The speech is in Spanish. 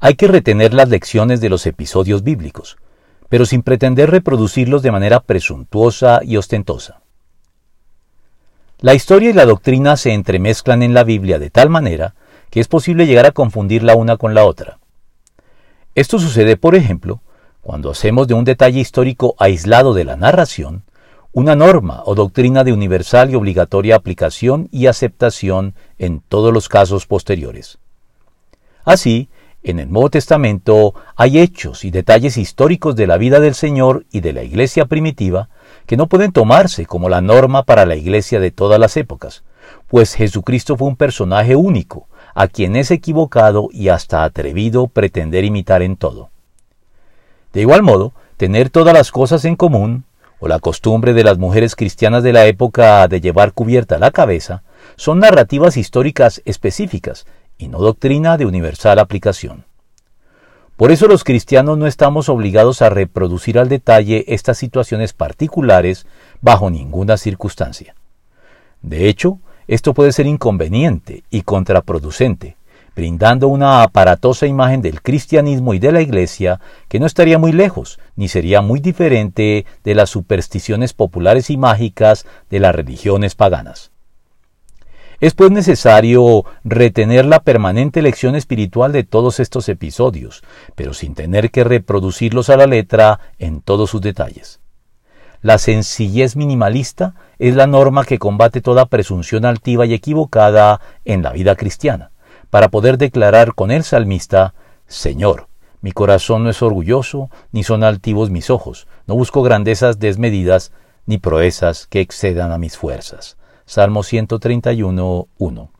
Hay que retener las lecciones de los episodios bíblicos, pero sin pretender reproducirlos de manera presuntuosa y ostentosa. La historia y la doctrina se entremezclan en la Biblia de tal manera que es posible llegar a confundir la una con la otra. Esto sucede, por ejemplo, cuando hacemos de un detalle histórico aislado de la narración una norma o doctrina de universal y obligatoria aplicación y aceptación en todos los casos posteriores. Así, en el Nuevo Testamento hay hechos y detalles históricos de la vida del Señor y de la Iglesia primitiva que no pueden tomarse como la norma para la Iglesia de todas las épocas, pues Jesucristo fue un personaje único, a quien es equivocado y hasta atrevido pretender imitar en todo. De igual modo, tener todas las cosas en común, o la costumbre de las mujeres cristianas de la época de llevar cubierta la cabeza, son narrativas históricas específicas y no doctrina de universal aplicación. Por eso los cristianos no estamos obligados a reproducir al detalle estas situaciones particulares bajo ninguna circunstancia. De hecho, esto puede ser inconveniente y contraproducente, brindando una aparatosa imagen del cristianismo y de la Iglesia que no estaría muy lejos, ni sería muy diferente de las supersticiones populares y mágicas de las religiones paganas. Es pues necesario retener la permanente lección espiritual de todos estos episodios, pero sin tener que reproducirlos a la letra en todos sus detalles. La sencillez minimalista es la norma que combate toda presunción altiva y equivocada en la vida cristiana, para poder declarar con el salmista, Señor, mi corazón no es orgulloso, ni son altivos mis ojos, no busco grandezas desmedidas, ni proezas que excedan a mis fuerzas. Salmo 131, 1.